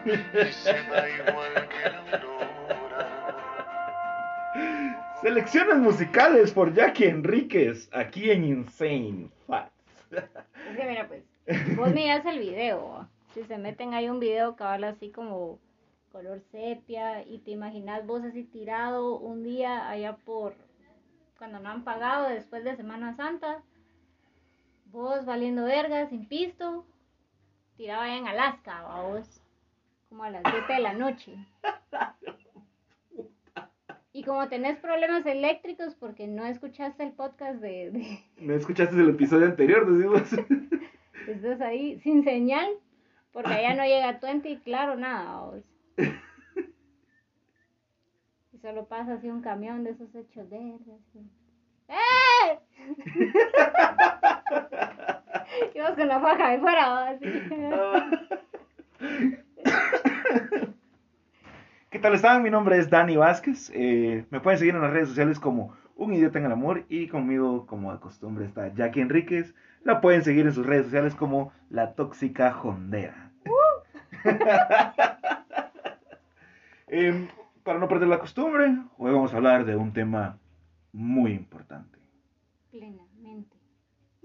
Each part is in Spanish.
Selecciones musicales por Jackie Enríquez, aquí en Insane Facts. Es mira, pues, vos miras el video. Si se meten hay un video que habla así como color sepia y te imaginas vos así tirado un día allá por cuando no han pagado después de Semana Santa. Vos valiendo verga, sin pisto, tirado allá en Alaska, vos, como a las 7 de la noche. Y como tenés problemas eléctricos porque no escuchaste el podcast de... de ¿No escuchaste el episodio anterior? Decimos. estás ahí sin señal, porque allá no llega 20 y claro, nada. Y solo pasa así un camión de esos hechos verdes. así. ¡Eh! y vos con la faja de fuera, así. ¿Qué tal están? Mi nombre es Dani Vázquez. Eh, me pueden seguir en las redes sociales como Un Idiota en el Amor y conmigo, como de costumbre, está Jackie Enríquez. La pueden seguir en sus redes sociales como La Tóxica Jondera. Em, para no perder la costumbre, hoy vamos a hablar de un tema muy importante. Plenamente.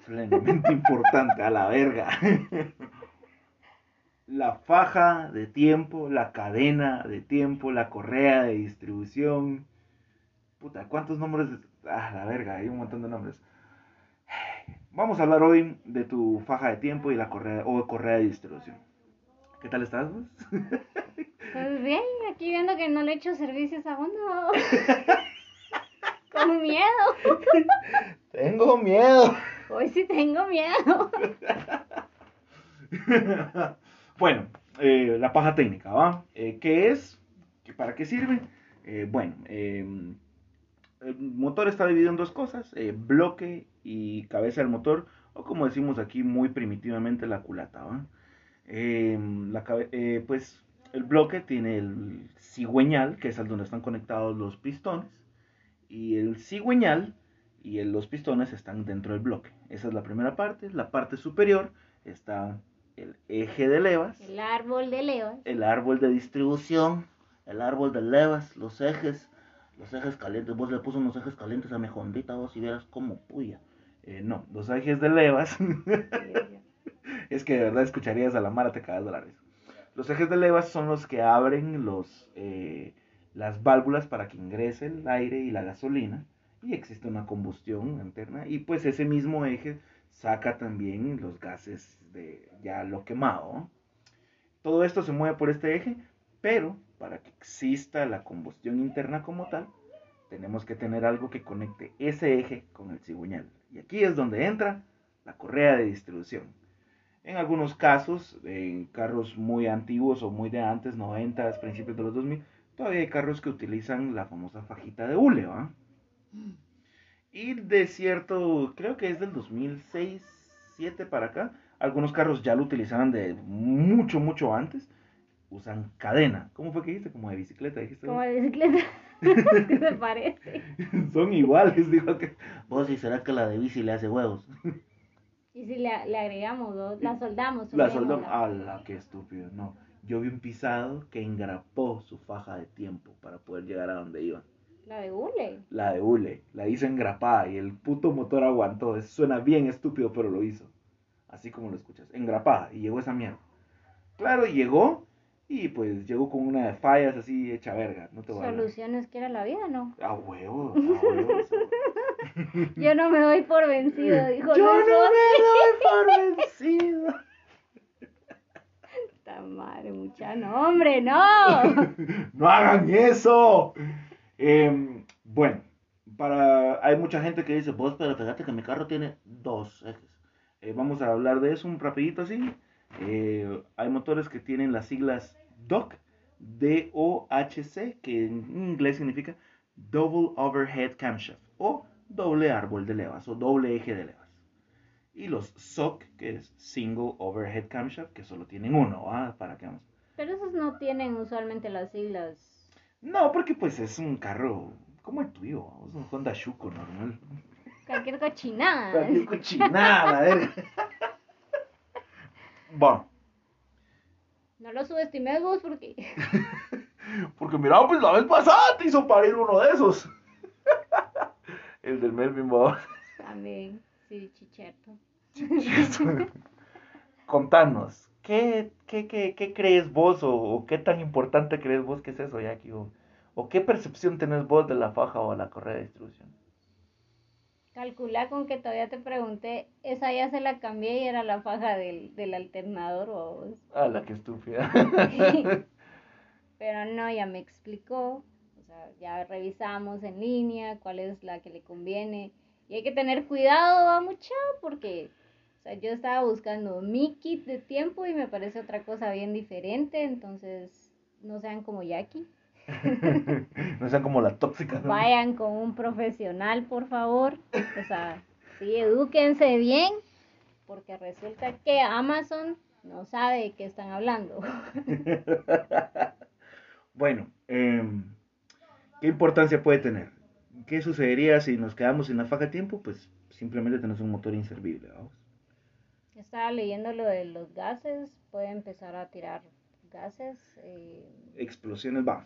plenamente importante, a la verga. La faja de tiempo, la cadena de tiempo, la correa de distribución. Puta, ¿cuántos nombres? Ah, la verga, hay un montón de nombres. Vamos a hablar hoy de tu faja de tiempo y la correa o correa de distribución. ¿Qué tal estás vos? Pues bien, aquí viendo que no le echo servicios a uno. Con miedo. Tengo miedo. Hoy sí tengo miedo. bueno, eh, la paja técnica, ¿va? Eh, ¿Qué es? ¿Qué- ¿Para qué sirve? Eh, bueno, eh, el motor está dividido en dos cosas, eh, bloque y cabeza del motor, o como decimos aquí muy primitivamente, la culata, ¿va? Eh, pues el bloque tiene el cigüeñal, que es al donde están conectados los pistones, y el cigüeñal y los pistones están dentro del bloque. Esa es la primera parte. La parte superior está el eje de levas, El árbol de levas. el árbol de distribución, el árbol de levas, los ejes, los ejes calientes. Vos le puso unos ejes calientes a mi jondita, vos si vieras cómo puya. Eh, no, los ejes de levas. es que de verdad escucharías a la mara, te cagas de la risa. Los ejes de levas son los que abren los, eh, las válvulas para que ingrese el aire y la gasolina y existe una combustión interna y pues ese mismo eje saca también los gases de ya lo quemado. ¿no? Todo esto se mueve por este eje, pero para que exista la combustión interna como tal, tenemos que tener algo que conecte ese eje con el cigüeñal. Y aquí es donde entra la correa de distribución. En algunos casos, en carros muy antiguos o muy de antes, 90, principios de los 2000, todavía hay carros que utilizan la famosa fajita de hule, ¿va? Y de cierto, creo que es del 2006, 7 para acá, algunos carros ya lo utilizaban de mucho, mucho antes, usan cadena. ¿Cómo fue que dijiste? Como de bicicleta, dijiste. Como de bicicleta. ¿Qué se parece? Son iguales, dijo que. Vos, ¿y será que la de bici le hace huevos? Y si le, le agregamos, ¿no? la soldamos. La soldó. ¡Hala, qué estúpido! No. Yo vi un pisado que engrapó su faja de tiempo para poder llegar a donde iba. La de hule. La de hule, la hizo engrapada y el puto motor aguantó. Eso suena bien estúpido, pero lo hizo. Así como lo escuchas, engrapada. Y llegó esa mierda. Claro, llegó y pues llegó con una de fallas así hecha verga. No te voy a. Soluciones que era la vida, ¿no? A huevo, a huevo. Yo no me doy por vencido, dijo Yo no Luis me doy por vencido. Puta madre, mucha. No, hombre, no. no hagan eso. Em, bueno, para hay mucha gente que dice, vos, pero fíjate que mi carro tiene dos ejes. Eh, vamos a hablar de eso un rapidito así. Eh, hay motores que tienen las siglas DOC, D-O-H-C, que en inglés significa Double Overhead Camshaft, o doble árbol de levas, o doble eje de levas. Y los SOC, que es Single Overhead Camshaft, que solo tienen uno, ¿ah? ¿Para qué vamos? Pero esos no tienen usualmente las siglas. No, porque pues es un carro como el tuyo, es un Honda Shuko normal. Cualquier cochinada. No lo subestimes vos porque... porque mira, pues la vez pasada te hizo parir uno de esos. El del Melvin Bob. También, sí, chicherto. Contanos, ¿qué, qué, qué, qué crees vos o, o, qué tan importante crees vos que es eso, Jackie? O, o qué percepción tenés vos de la faja o la correa de distribución? Calcula con que todavía te pregunté, esa ya se la cambié y era la faja del, del alternador o... Ah, la que estúpida. Pero no, ya me explicó, o sea, ya revisamos en línea cuál es la que le conviene. Y hay que tener cuidado, va mucha, porque o sea, yo estaba buscando mi kit de tiempo y me parece otra cosa bien diferente, entonces no sean como Jackie. no sean como la tóxica. ¿no? Vayan con un profesional, por favor. O sea, sí, edúquense bien, porque resulta que Amazon no sabe de qué están hablando. bueno, eh, ¿qué importancia puede tener? ¿Qué sucedería si nos quedamos sin la faja de tiempo? Pues simplemente tenemos un motor inservible, vamos. Estaba leyendo lo de los gases, puede empezar a tirar gases. Eh... Explosiones, va.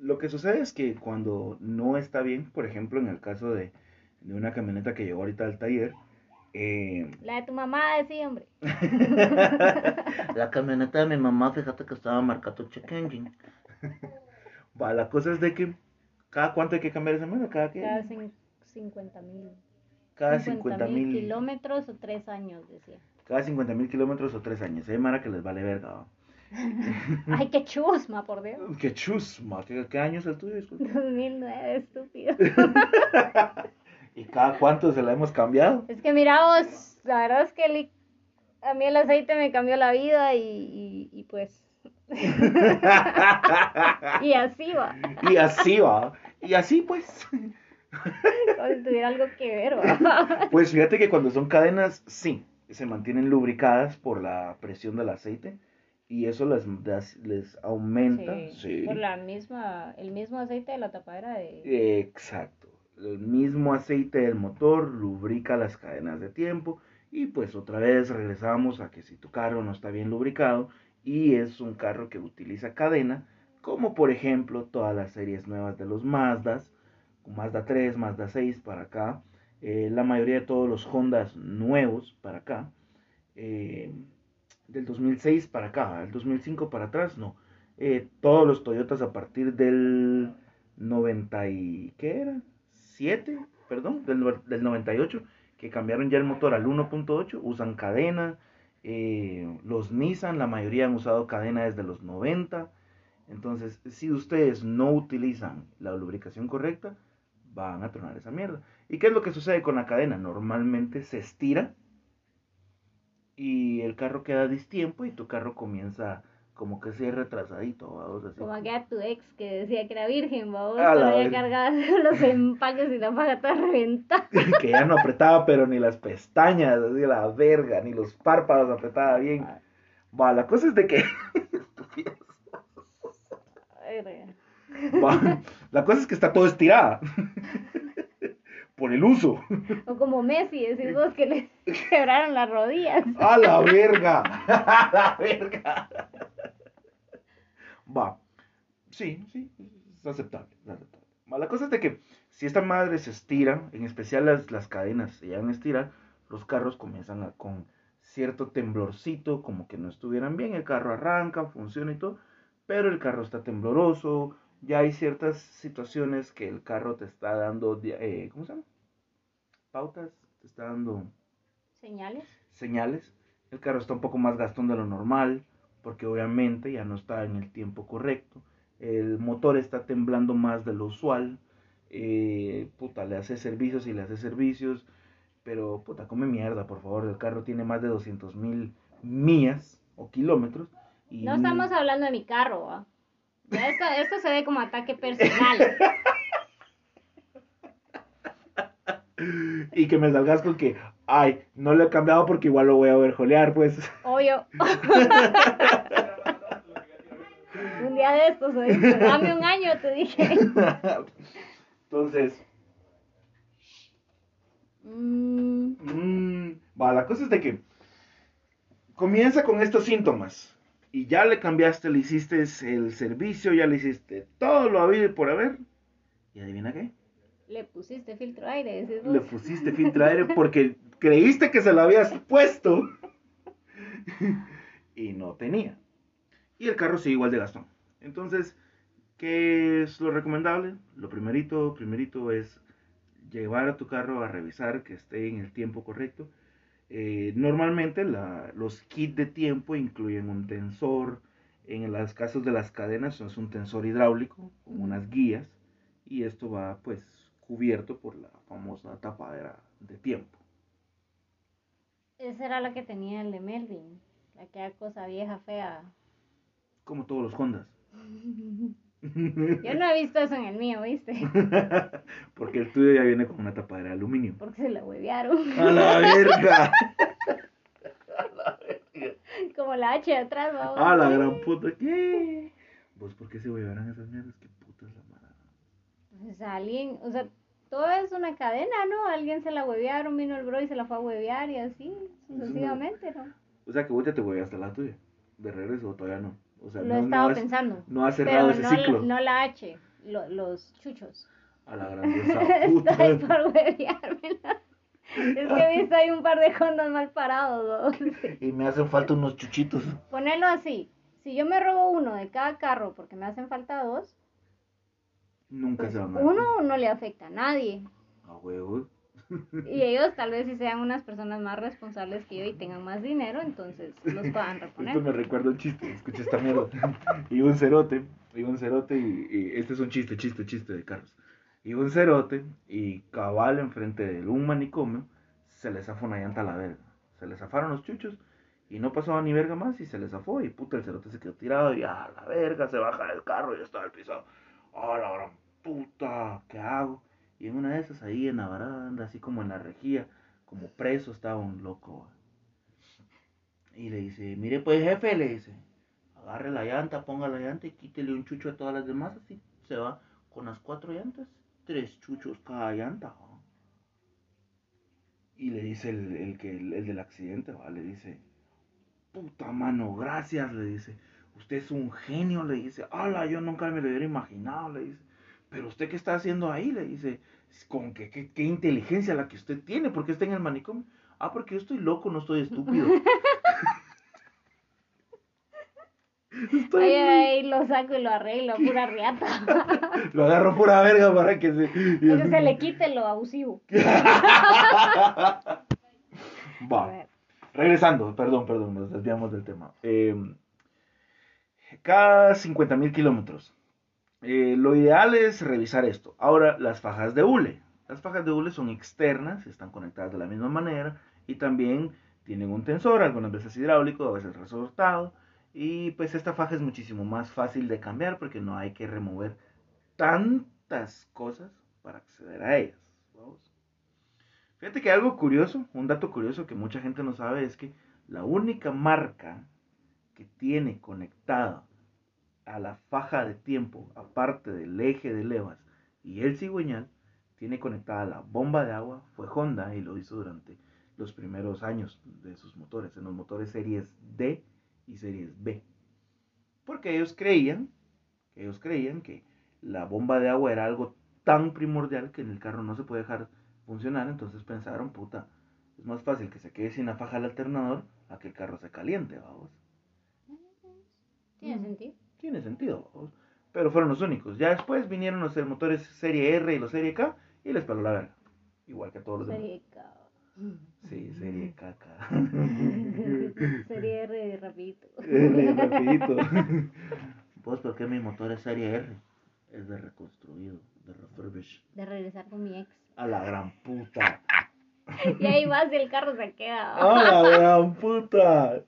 Lo que sucede es que cuando no está bien, por ejemplo, en el caso de, de una camioneta que llegó ahorita al taller, eh... La de tu mamá, sí, hombre. la camioneta de mi mamá, fíjate que estaba marcado check engine. Va, la cosa es de que cada cuánto hay que cambiar esa mierda, cada qué? Cada 50 mil. Cada 50 mil kilómetros o tres años, decía. Cada 50 mil kilómetros o tres años. Hay mara que les vale verga. Ay, qué chusma, por Dios. Qué chusma. ¿Qué, qué año es el tuyo? Disculpa. 2009, estúpido. ¿Y cada cuánto se la hemos cambiado? Es que mira vos, la verdad es que el, a mí el aceite me cambió la vida y, y, y pues... y así va. Y así va. Y así pues. Como si tuviera algo que ver, ¿va? Pues fíjate que cuando son cadenas, sí, se mantienen lubricadas por la presión del aceite y eso les, les aumenta. Sí, sí. Por la misma, el mismo aceite de la tapadera de... Exacto. El mismo aceite del motor lubrica las cadenas de tiempo y pues otra vez regresamos a que si tu carro no está bien lubricado y es un carro que utiliza cadena, como por ejemplo todas las series nuevas de los Mazdas, Mazda 3, Mazda 6 para acá, eh, la mayoría de todos los Hondas nuevos para acá, eh, del 2006 para acá, el 2005 para atrás, no. Eh, todos los Toyotas a partir del 90 y, ¿qué era? 7, perdón, del, del 98, que cambiaron ya el motor al 1.8, usan cadena. Eh, los Nissan, la mayoría han usado cadena desde los 90. Entonces, si ustedes no utilizan la lubricación correcta, van a tronar esa mierda. ¿Y qué es lo que sucede con la cadena? Normalmente se estira y el carro queda a distiempo y tu carro comienza como que ser retrasadito, vamos así. Como aquella tu ex que decía que era virgen, vamos, todavía cargaba los empaques y la paga toda reventada. que ya no apretaba pero ni las pestañas, así la verga, ni los párpados apretaba bien. Va, la cosa es de que... La cosa es que está todo estirada. Por el uso. O como Messi, decís vos que le quebraron las rodillas. ¡A la verga! ¡A la verga! Va. Sí, sí, es aceptable, es aceptable. Va, la cosa es de que si esta madre se estira, en especial las, las cadenas se llegan a estirar, los carros comienzan a, con cierto temblorcito, como que no estuvieran bien, el carro arranca, funciona y todo, pero el carro está tembloroso, ya hay ciertas situaciones que el carro te está dando, eh, ¿cómo se llama? Pautas, te está dando... Señales. Señales. El carro está un poco más gastón de lo normal, porque obviamente ya no está en el tiempo correcto. El motor está temblando más de lo usual. Eh, puta, le hace servicios y le hace servicios. Pero, puta, come mierda, por favor. El carro tiene más de 200 mil millas o kilómetros. Y... No estamos hablando de mi carro, Esto, esto se ve como ataque personal. y que me salgas con que, ay, no lo he cambiado porque igual lo voy a ver jolear, pues. Obvio. un día de estos, dame un año, te dije. Entonces. Mm. Mm, va, la cosa es de que comienza con estos síntomas y ya le cambiaste, le hiciste el servicio, ya le hiciste todo lo habido y por haber. ¿Y adivina qué? Le pusiste filtro aire, Le pusiste filtro aire porque creíste que se lo habías puesto y no tenía. Y el carro sigue igual de gastón. Entonces, ¿qué es lo recomendable? Lo primerito, primerito es llevar a tu carro a revisar que esté en el tiempo correcto. Eh, normalmente los kits de tiempo incluyen un tensor, en los casos de las cadenas es un tensor hidráulico con unas guías y esto va pues cubierto por la famosa tapadera de tiempo. Esa era la que tenía el de Melvin, aquella cosa vieja, fea. Como todos los Hondas. Yo no he visto eso en el mío, ¿viste? Porque el tuyo ya viene con una tapadera de aluminio. Porque se la huevearon. ¡A la verga! Como la H de atrás, vamos. ¡A la gran puta! ¿Qué? ¿Vos por qué se huevearon esas mierdas? ¿Qué puta es la mala? Pues alguien, o sea, todo es una cadena, ¿no? Alguien se la huevearon, vino el bro y se la fue a huevear y así, sucesivamente, ¿no? O sea, que vos ya te hueveaste la tuya. De regreso, todavía no. O sea, lo no, estaba pensando. No ha cerrado ese no ciclo. La, no la H, los chuchos. A la grandeza puta. Estoy por hueveármela. Es que he visto ahí un par de condos mal parados. ¿no? Y me hacen falta unos chuchitos. Ponerlo así. Si yo me robo uno de cada carro porque me hacen falta dos. Nunca pues se van a Uno no le afecta a nadie. A huevo. Y ellos tal vez si sean unas personas más responsables que yo y tengan más dinero, entonces los puedan reponer. Esto me recuerda un chiste, escucha esta mierda. Y un cerote, y un cerote, y, este es un chiste, chiste, chiste de carros. Y un cerote, y cabal enfrente de un manicomio, se le zafó una llanta a la verga. Se le zafaron los chuchos, y no pasaba ni verga más, y se le zafó, y puta, el cerote se quedó tirado, y a la verga, se baja del carro, y está al pisado. A la gran puta, ¿qué hago? Y en una de esas, ahí en la baranda, así como en la rejía, como preso, estaba un loco. Y le dice, mire pues jefe, le dice, agarre la llanta, ponga la llanta y quítele un chucho a todas las demás, así se va con las cuatro llantas, tres chuchos cada llanta. Y le dice el, que, el, del accidente, ¿va? le dice, puta mano, gracias, le dice, usted es un genio, le dice, ala, yo nunca me lo hubiera imaginado, le dice pero usted qué está haciendo ahí, le dice, con qué, qué, inteligencia la que usted tiene, porque está en el manicomio. Ah, porque yo estoy loco, no estoy estúpido. Estoy... Ahí, lo saco y lo arreglo, pura riata. lo agarro pura verga para que se... Que se le quite lo abusivo. Va. Regresando, perdón, perdón, nos desviamos del tema. Eh, cada 50 mil kilómetros eh, lo ideal es revisar esto. Ahora, las fajas de hule. Las fajas de hule son externas, están conectadas de la misma manera y también tienen un tensor, algunas veces hidráulico, a veces resortado. Y pues esta faja es muchísimo más fácil de cambiar porque no hay que remover tantas cosas para acceder a ellas. Fíjate que algo curioso, un dato curioso que mucha gente no sabe es que la única marca que tiene conectada a la faja de tiempo, aparte del eje de levas y el cigüeñal, tiene conectada la bomba de agua, fue Honda y lo hizo durante los primeros años de sus motores, en los motores series D y series B. Porque ellos creían, ellos creían que la bomba de agua era algo tan primordial que en el carro no se puede dejar funcionar, entonces pensaron, puta, es más fácil que se quede sin la faja del alternador a que el carro se caliente, vamos. Tiene sentido tiene sentido. Pero fueron los únicos. Ya después vinieron los motores serie R y los serie K y les paró la verga. Igual que a todos los demás. Serie K. Sí, serie KK. serie R rapidito. R rapidito. Pues, ¿por qué mi motor es serie R? Es de reconstruido, de refurbish. De regresar con mi ex. A la gran puta. y ahí vas y el carro se queda. A la gran puta.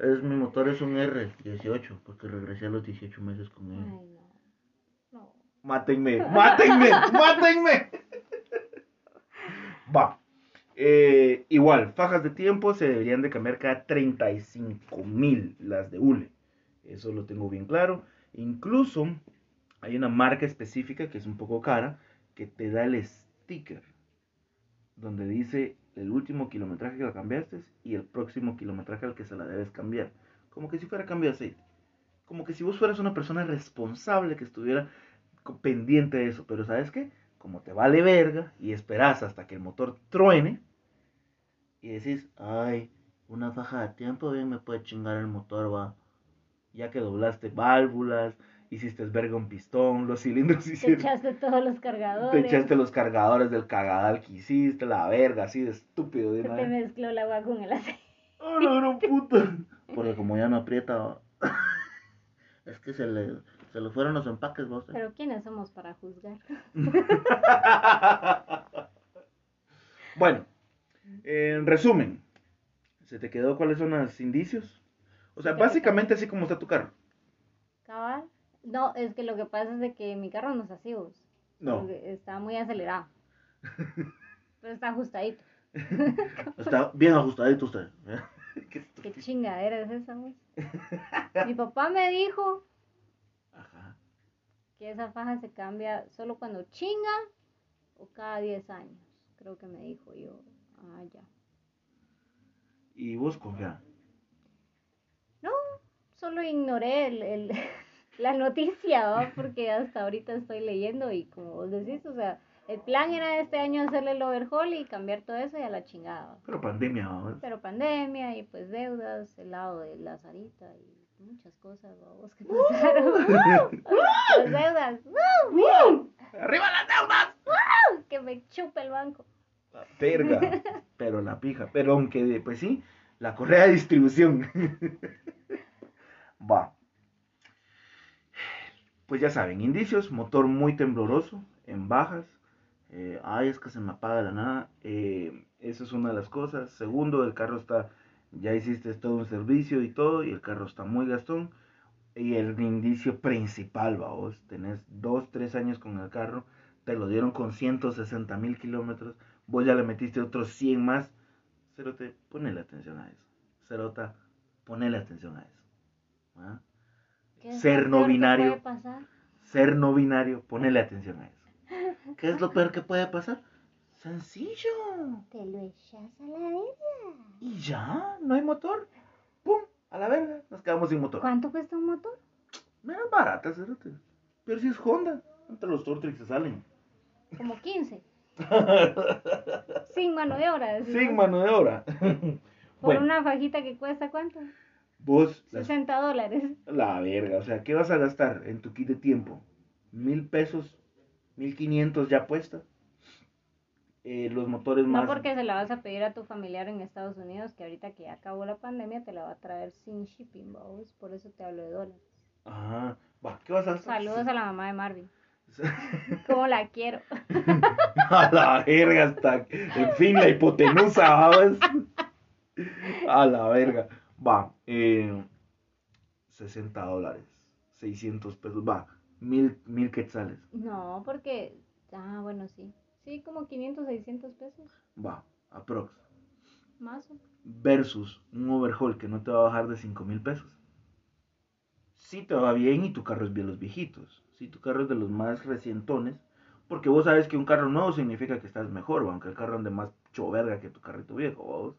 Es, mi motor es un R18, porque regresé a los 18 meses con él. Ay, no. no. Mátenme, mátenme, mátenme. Va. Eh, igual, fajas de tiempo se deberían de cambiar cada 35 mil las de hule. Eso lo tengo bien claro. Incluso hay una marca específica que es un poco cara que te da el sticker donde dice el último kilometraje que la cambiaste y el próximo kilometraje al que se la debes cambiar. como que si fuera cambio de aceite. Como que si vos fueras una persona responsable que estuviera pendiente de eso. Pero ¿sabes qué? Como te vale verga y esperas hasta que el motor truene y decís, ay, una faja de tiempo bien me puede chingar el motor, va. Ya que doblaste válvulas, hiciste verga un pistón, los cilindros Te hicieron... echaste todos los cargadores. Te echaste los cargadores del cagadal que hiciste, la verga, así de estúpido. De Se una te vez. mezcló el agua con el aceite. ¡Oh, la gran puta! Porque como ya no aprieta, es que se le, se le fueron los empaques, vos. eh. Pero ¿quiénes somos para juzgar? bueno, en resumen, ¿se te quedó cuáles son los indicios? O sea, Se te básicamente así como está tu carro. ¿Cabal? No, es que lo que pasa es de que mi carro no es así, vos. No, Está muy acelerado. Pero está ajustadito. está bien ajustadito usted. ¿eh? Qué ¿Qué estúpido. chingadera es esa, vos? Mi papá me dijo Ajá. que esa faja se cambia solo cuando chinga o cada 10 años. Creo que me dijo yo. Ah, ya. Y vos confía. No, solo ignoré el, el- la noticia, ¿va? porque hasta ahorita estoy leyendo y como vos decís, o sea, el plan era este año hacerle el overhaul y cambiar todo eso y a la chingada. ¿va? Pero pandemia, vamos. Pero pandemia y pues deudas, el lado de la Sarita y muchas cosas, vamos, que ¡Uh! pasaron. Las deudas, ¡uh! ¡Arriba las deudas! que me chupe el banco. La verga. Pero la pija. Pero aunque, pues sí, la correa de distribución. Va. Pues ya saben, indicios, motor muy tembloroso, en bajas. eh, ay, es que se me apaga la nada. eh, esa es una de las cosas. Segundo, el carro está, ya hiciste todo un servicio y todo, y el carro está muy gastón. Y el indicio principal, vos, tenés dos, tres años con el carro, te lo dieron con 160 mil kilómetros, vos ya le metiste otros 100 más. Cerote, ponele atención a eso. Cerota, ponele atención a eso. ¿ah? ¿Qué es Ser no binario. puede pasar? Ser no binario, ponele atención a eso. ¿Qué es lo peor que puede pasar? Sencillo. Te lo echas a la verga. Y ya, no hay motor. ¡Pum! A la verga, nos quedamos sin motor. ¿Cuánto cuesta un motor? Menos barata, cerote. Pero si es Honda, entre los Tortrix se salen. Como 15. Sin mano de obra. Sin mano de obra. Por bueno, una fajita que cuesta cuánto? Vos, las 60 dólares. La verga, o sea, ¿qué vas a gastar en tu kit de tiempo? ¿Mil pesos? ¿Mil quinientos ya puesta? Eh, los motores más... No porque se la vas a pedir a tu familiar en Estados Unidos, que ahorita que ya acabó la pandemia te la va a traer sin shipping, vamos. Por eso te hablo de dólares. Ah, va, ¿qué vas a gastar? Saludos a la mamá de Marvin. Como la quiero. a la verga, hasta... En fin, la hipotenusa, vamos. A la verga. Va, eh, 60 dólares, 600 pesos, va, mil, mil quetzales, No, porque. Ah, bueno, sí. Sí, como 500, 600 pesos. va, aprox. Más o versus un overhaul que no te va a bajar de 5 mil pesos. Si te va bien y tu carro es de los viejitos. Si tu carro es de los más recientones. Porque vos sabes que un carro nuevo significa que estás mejor, aunque el carro ande más choverga que tu carrito viejo, vos.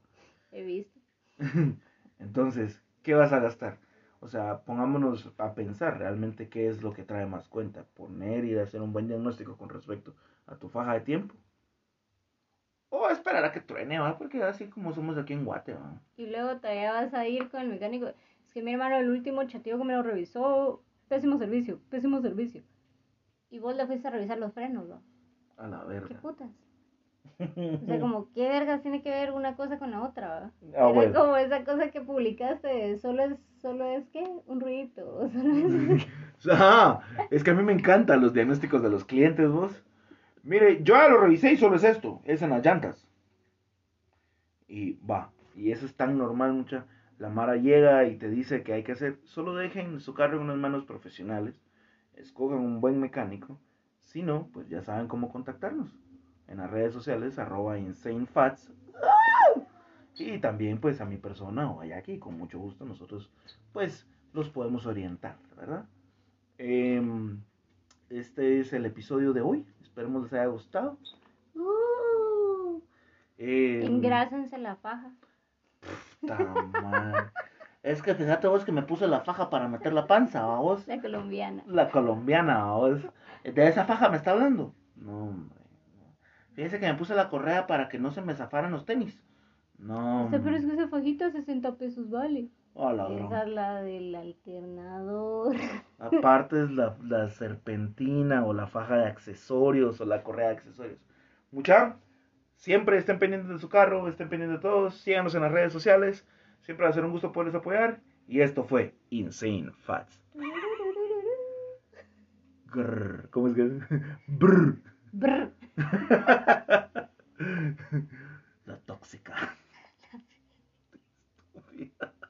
He visto. Entonces, ¿qué vas a gastar? O sea, pongámonos a pensar realmente qué es lo que trae más cuenta. Poner y hacer un buen diagnóstico con respecto a tu faja de tiempo. O esperar a que truene, ¿va? Porque así como somos aquí en Guate, ¿va? Y luego todavía vas a ir con el mecánico. Es que mi hermano, el último chatío que me lo revisó, pésimo servicio, pésimo servicio. Y vos le fuiste a revisar los frenos, ¿no? A la ¿Qué verga. putas? O sea, como, ¿qué vergas tiene que ver una cosa con la otra? Ah, Era bueno. como esa cosa que publicaste, solo es, solo es, ¿qué? Un ruidito, solo es... Ah, es que a mí me encantan los diagnósticos de los clientes, vos. Mire, yo ya lo revisé y solo es esto, es en las llantas. Y va, y eso es tan normal, mucha. La Mara llega y te dice que hay que hacer, solo dejen su carro en unas manos profesionales, escojan un buen mecánico, si no, pues ya saben cómo contactarnos. En las redes sociales, arroba insanefats. Y también pues a mi persona o allá aquí, con mucho gusto nosotros pues los podemos orientar, ¿verdad? Em, este es el episodio de hoy. Esperemos les haya gustado. Uh, em, Engrásense la faja. Es que fíjate vos que me puse la faja para meter la panza, ¿va vos. La colombiana. La colombiana, ¿va vos. ¿De esa faja me está hablando? No, hombre. Fíjese que me puse la correa para que no se me zafaran los tenis. No. O sea, pero es que esa fajita 60 pesos vale. Oh, la. Esa es la del alternador. Aparte es la, la serpentina o la faja de accesorios o la correa de accesorios. Mucha, siempre estén pendientes de su carro, estén pendientes de todos, síganos en las redes sociales. Siempre va a ser un gusto poderles apoyar. Y esto fue Insane Fats. Grrr, ¿Cómo es que es? Brr. Brr. La tóxica. Estúpida.